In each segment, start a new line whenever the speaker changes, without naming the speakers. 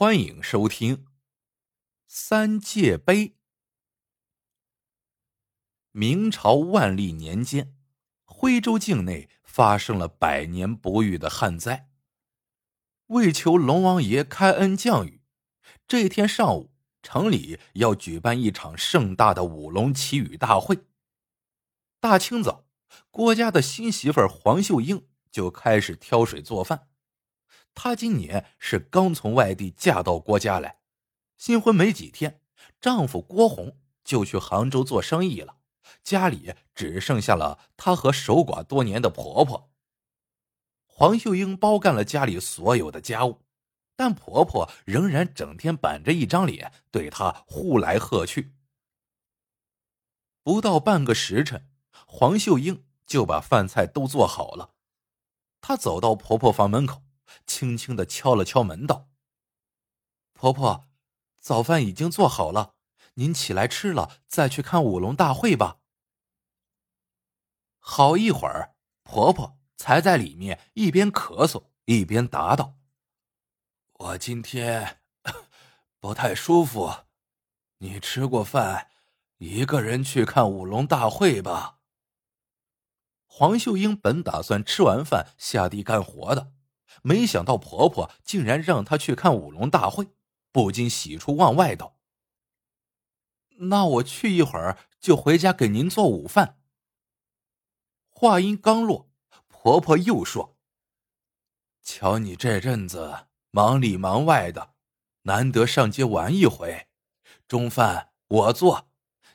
欢迎收听《三界碑》。明朝万历年间，徽州境内发生了百年不遇的旱灾。为求龙王爷开恩降雨，这天上午，城里要举办一场盛大的舞龙祈雨大会。大清早，郭家的新媳妇黄秀英就开始挑水做饭。她今年是刚从外地嫁到郭家来，新婚没几天，丈夫郭红就去杭州做生意了，家里只剩下了她和守寡多年的婆婆。黄秀英包干了家里所有的家务，但婆婆仍然整天板着一张脸对她呼来喝去。不到半个时辰，黄秀英就把饭菜都做好了，她走到婆婆房门口。轻轻的敲了敲门，道：“婆婆，早饭已经做好了，您起来吃了再去看舞龙大会吧。”好一会儿，婆婆才在里面一边咳嗽一边答道：“我今天 不太舒服，你吃过饭，一个人去看舞龙大会吧。”黄秀英本打算吃完饭下地干活的。没想到婆婆竟然让她去看舞龙大会，不禁喜出望外道：“那我去一会儿就回家给您做午饭。”话音刚落，婆婆又说：“瞧你这阵子忙里忙外的，难得上街玩一回，中饭我做，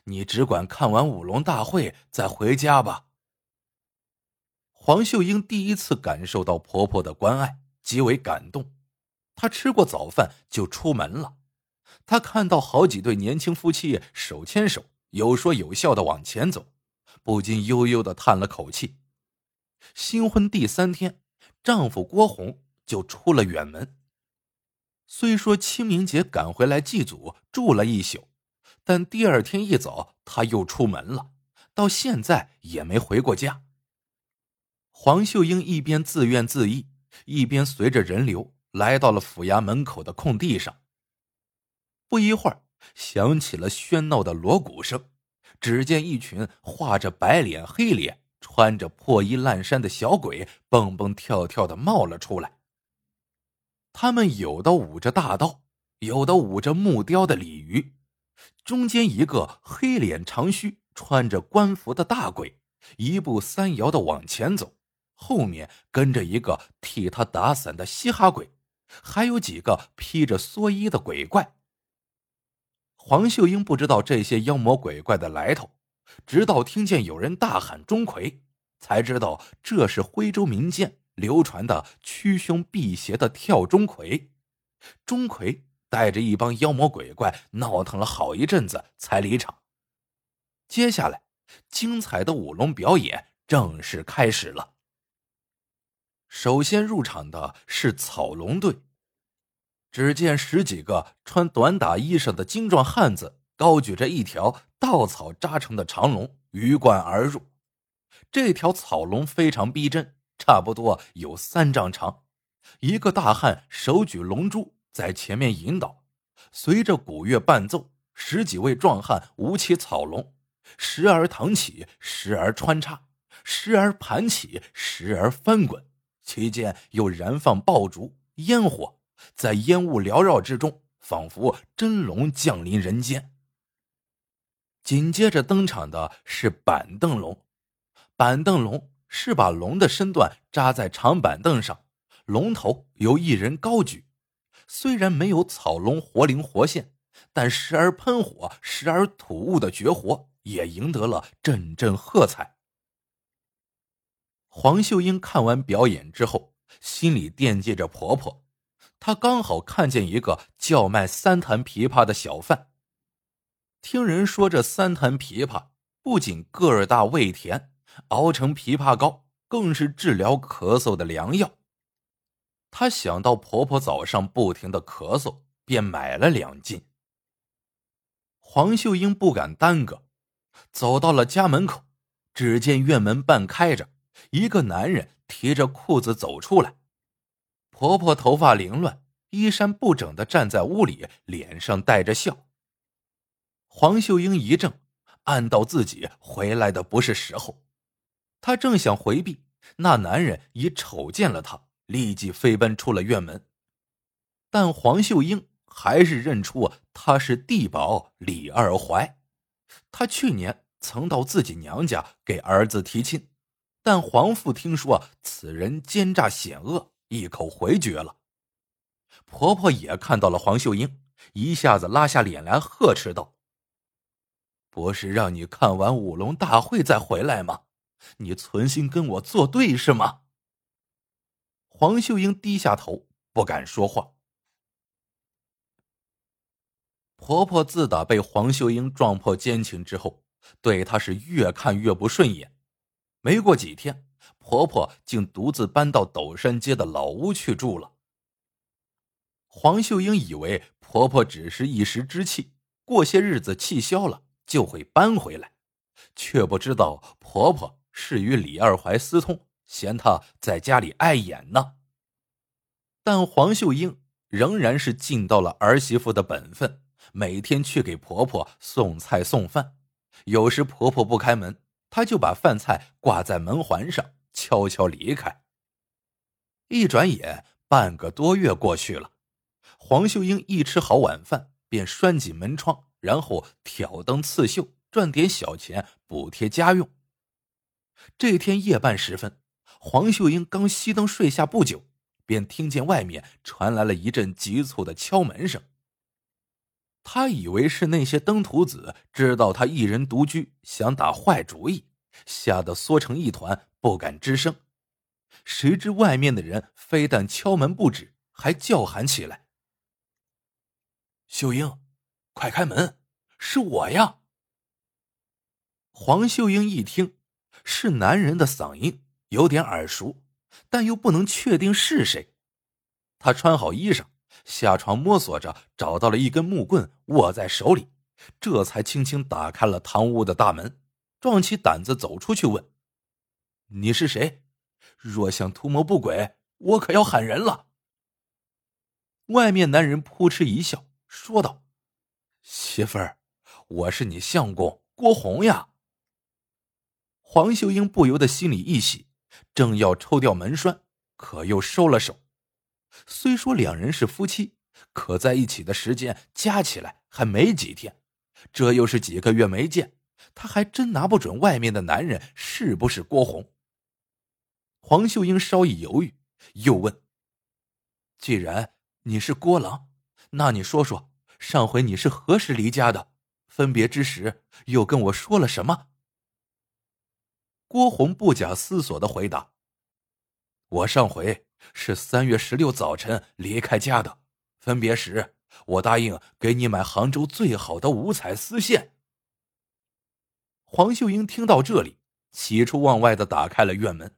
你只管看完舞龙大会再回家吧。”黄秀英第一次感受到婆婆的关爱，极为感动。她吃过早饭就出门了。她看到好几对年轻夫妻手牵手、有说有笑的往前走，不禁悠悠的叹了口气。新婚第三天，丈夫郭红就出了远门。虽说清明节赶回来祭祖住了一宿，但第二天一早他又出门了，到现在也没回过家。黄秀英一边自怨自艾，一边随着人流来到了府衙门口的空地上。不一会儿，响起了喧闹的锣鼓声。只见一群画着白脸黑脸、穿着破衣烂衫的小鬼蹦蹦跳跳的冒了出来。他们有的舞着大刀，有的舞着木雕的鲤鱼。中间一个黑脸长须、穿着官服的大鬼，一步三摇的往前走。后面跟着一个替他打伞的嘻哈鬼，还有几个披着蓑衣的鬼怪。黄秀英不知道这些妖魔鬼怪的来头，直到听见有人大喊“钟馗”，才知道这是徽州民间流传的驱凶辟邪的跳钟馗。钟馗带着一帮妖魔鬼怪闹腾了好一阵子，才离场。接下来，精彩的舞龙表演正式开始了。首先入场的是草龙队。只见十几个穿短打衣裳的精壮汉子，高举着一条稻草扎成的长龙，鱼贯而入。这条草龙非常逼真，差不多有三丈长。一个大汉手举龙珠在前面引导，随着鼓乐伴奏，十几位壮汉舞起草龙，时而腾起，时而穿插，时而盘起，时而翻滚。其间又燃放爆竹、烟火，在烟雾缭绕之中，仿佛真龙降临人间。紧接着登场的是板凳龙，板凳龙是把龙的身段扎在长板凳上，龙头由一人高举。虽然没有草龙活灵活现，但时而喷火、时而吐雾的绝活，也赢得了阵阵喝彩。黄秀英看完表演之后，心里惦记着婆婆。她刚好看见一个叫卖三坛枇杷的小贩。听人说，这三坛枇杷不仅个儿大、味甜，熬成枇杷膏更是治疗咳嗽的良药。她想到婆婆早上不停的咳嗽，便买了两斤。黄秀英不敢耽搁，走到了家门口，只见院门半开着。一个男人提着裤子走出来，婆婆头发凌乱，衣衫不整的站在屋里，脸上带着笑。黄秀英一怔，暗道自己回来的不是时候。她正想回避，那男人已瞅见了她，立即飞奔出了院门。但黄秀英还是认出他是地保李二怀。他去年曾到自己娘家给儿子提亲，但黄父听说此人奸诈险恶，一口回绝了。婆婆也看到了黄秀英，一下子拉下脸来呵斥道：“不是让你看完舞龙大会再回来吗？你存心跟我作对是吗？”黄秀英低下头，不敢说话。婆婆自打被黄秀英撞破奸情之后，对她是越看越不顺眼。没过几天，婆婆竟独自搬到斗山街的老屋去住了。黄秀英以为婆婆只是一时之气，过些日子气消了就会搬回来，却不知道婆婆是与李二怀私通，嫌她在家里碍眼呢。但黄秀英仍然是尽到了儿媳妇的本分。每天去给婆婆送菜送饭，有时婆婆不开门，他就把饭菜挂在门环上，悄悄离开。一转眼，半个多月过去了，黄秀英一吃好晚饭，便拴紧门窗，然后挑灯刺绣，赚点小钱补贴家用。这天夜半时分，黄秀英刚熄灯睡下不久，便听见外面传来了一阵急促的敲门声。他以为是那些登徒子知道他一人独居，想打坏主意，吓得缩成一团，不敢吱声。谁知外面的人非但敲门不止，还叫喊起来：“秀英，快开门，是我呀！”黄秀英一听，是男人的嗓音，有点耳熟，但又不能确定是谁。她穿好衣裳。下床摸索着找到了一根木棍，握在手里，这才轻轻打开了堂屋的大门，壮起胆子走出去问：“你是谁？若想图谋不轨，我可要喊人了。”外面男人扑哧一笑，说道：“媳妇儿，我是你相公郭红呀。”黄秀英不由得心里一喜，正要抽掉门栓，可又收了手。虽说两人是夫妻，可在一起的时间加起来还没几天，这又是几个月没见，他还真拿不准外面的男人是不是郭红。黄秀英稍一犹豫，又问：“既然你是郭郎，那你说说，上回你是何时离家的？分别之时又跟我说了什么？”郭红不假思索的回答：“我上回。”是三月十六早晨离开家的，分别时我答应给你买杭州最好的五彩丝线。黄秀英听到这里，喜出望外的打开了院门。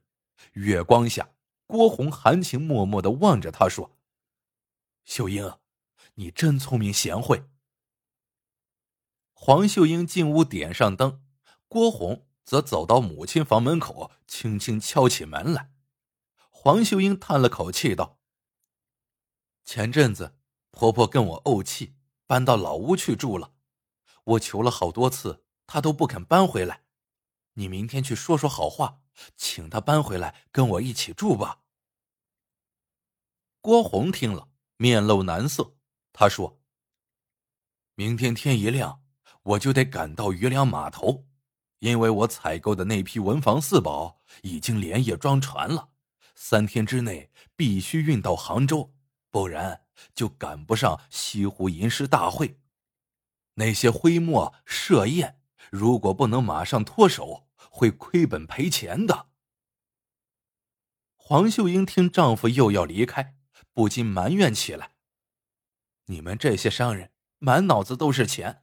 月光下，郭红含情脉脉的望着她说：“秀英，你真聪明贤惠。”黄秀英进屋点上灯，郭红则走到母亲房门口，轻轻敲起门来。黄秀英叹了口气道：“前阵子婆婆跟我怄气，搬到老屋去住了。我求了好多次，她都不肯搬回来。你明天去说说好话，请她搬回来跟我一起住吧。”郭红听了，面露难色。他说：“明天天一亮，我就得赶到余粮码头，因为我采购的那批文房四宝已经连夜装船了。”三天之内必须运到杭州，不然就赶不上西湖吟诗大会。那些徽墨设宴，如果不能马上脱手，会亏本赔钱的。黄秀英听丈夫又要离开，不禁埋怨起来：“你们这些商人，满脑子都是钱。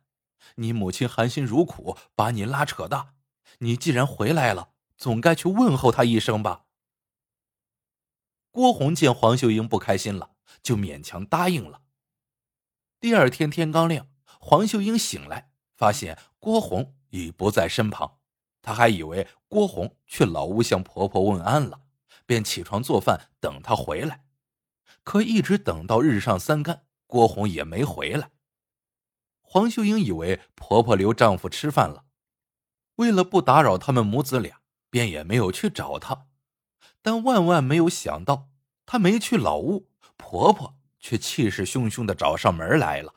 你母亲含辛茹苦把你拉扯大，你既然回来了，总该去问候她一声吧。”郭红见黄秀英不开心了，就勉强答应了。第二天天刚亮，黄秀英醒来，发现郭红已不在身旁，她还以为郭红去老屋向婆婆问安了，便起床做饭等她回来。可一直等到日上三竿，郭红也没回来。黄秀英以为婆婆留丈夫吃饭了，为了不打扰他们母子俩，便也没有去找她。但万万没有想到，她没去老屋，婆婆却气势汹汹的找上门来了。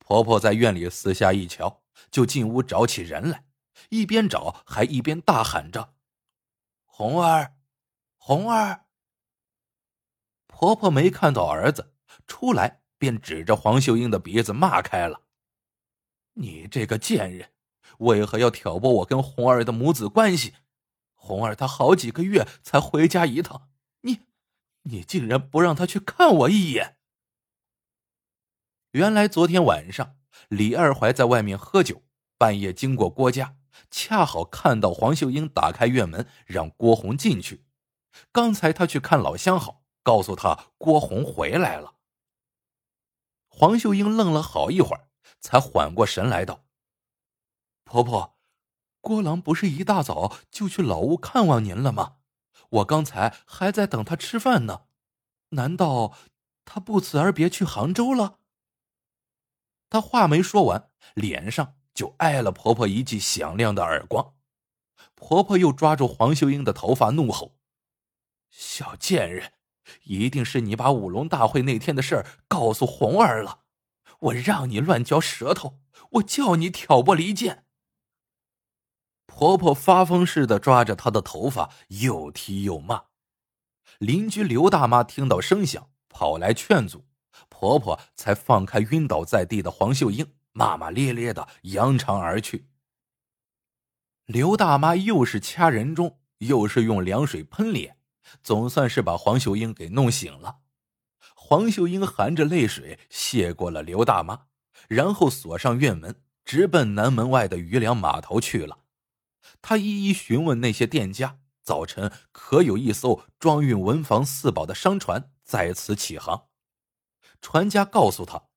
婆婆在院里四下一瞧，就进屋找起人来，一边找还一边大喊着：“红儿，红儿！”婆婆没看到儿子出来，便指着黄秀英的鼻子骂开了：“你这个贱人，为何要挑拨我跟红儿的母子关系？红儿她好几个月才回家一趟，你，你竟然不让她去看我一眼！”原来昨天晚上李二怀在外面喝酒，半夜经过郭家，恰好看到黄秀英打开院门让郭红进去。刚才他去看老相好。告诉他郭红回来了。黄秀英愣了好一会儿，才缓过神来道：“婆婆，郭郎不是一大早就去老屋看望您了吗？我刚才还在等他吃饭呢。难道他不辞而别去杭州了？”他话没说完，脸上就挨了婆婆一记响亮的耳光。婆婆又抓住黄秀英的头发，怒吼：“小贱人！”一定是你把舞龙大会那天的事儿告诉红儿了，我让你乱嚼舌头，我叫你挑拨离间。婆婆发疯似的抓着她的头发，又踢又骂。邻居刘大妈听到声响，跑来劝阻，婆婆才放开晕倒在地的黄秀英，骂骂咧咧的扬长而去。刘大妈又是掐人中，又是用凉水喷脸。总算是把黄秀英给弄醒了。黄秀英含着泪水谢过了刘大妈，然后锁上院门，直奔南门外的渔梁码头去了。他一一询问那些店家，早晨可有一艘装运文房四宝的商船在此起航。船家告诉他，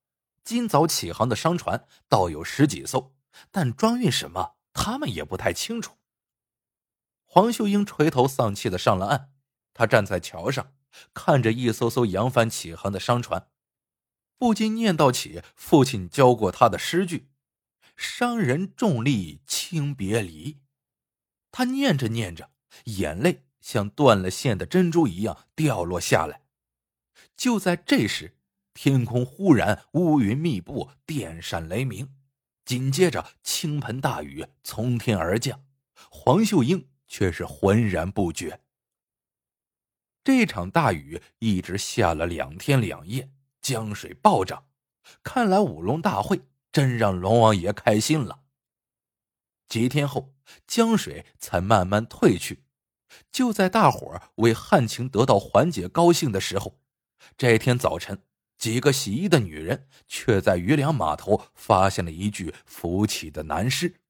今早起航的商船倒有十几艘，但装运什么，他们也不太清楚。黄秀英垂头丧气的上了岸。他站在桥上，看着一艘艘扬帆起航的商船，不禁念叨起父亲教过他的诗句：“商人重利轻别离。”他念着念着，眼泪像断了线的珍珠一样掉落下来。就在这时，天空忽然乌云密布，电闪雷鸣，紧接着倾盆大雨从天而降，黄秀英却是浑然不觉。这场大雨一直下了两天两夜，江水暴涨，看来舞龙大会真让龙王爷开心了。几天后，江水才慢慢退去。就在大伙儿为旱情得到缓解高兴的时候，这天早晨，几个洗衣的女人却在渔梁码头发现了一具浮起的男尸。